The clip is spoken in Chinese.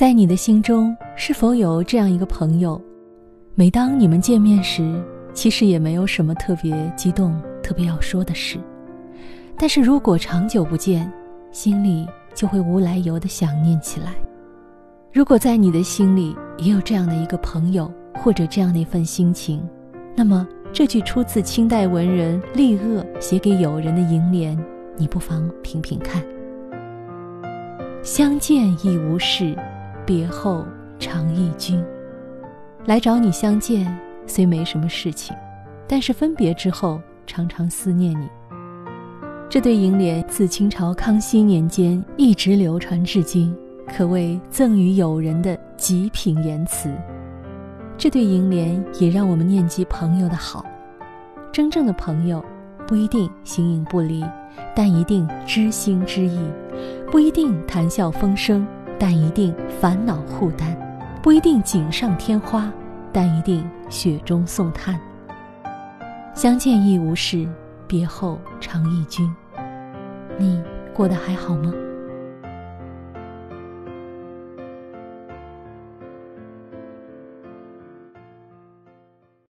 在你的心中，是否有这样一个朋友？每当你们见面时，其实也没有什么特别激动、特别要说的事。但是如果长久不见，心里就会无来由的想念起来。如果在你的心里也有这样的一个朋友，或者这样的一份心情，那么这句出自清代文人厉鄂写给友人的楹联，你不妨品品看。相见亦无事，别后常忆君。来找你相见虽没什么事情，但是分别之后常常思念你。这对楹联自清朝康熙年间一直流传至今，可谓赠予友人的极品言辞。这对楹联也让我们念及朋友的好。真正的朋友，不一定形影不离，但一定知心知意。不一定谈笑风生，但一定烦恼互担；不一定锦上添花，但一定雪中送炭。相见亦无事，别后常忆君。你过得还好吗？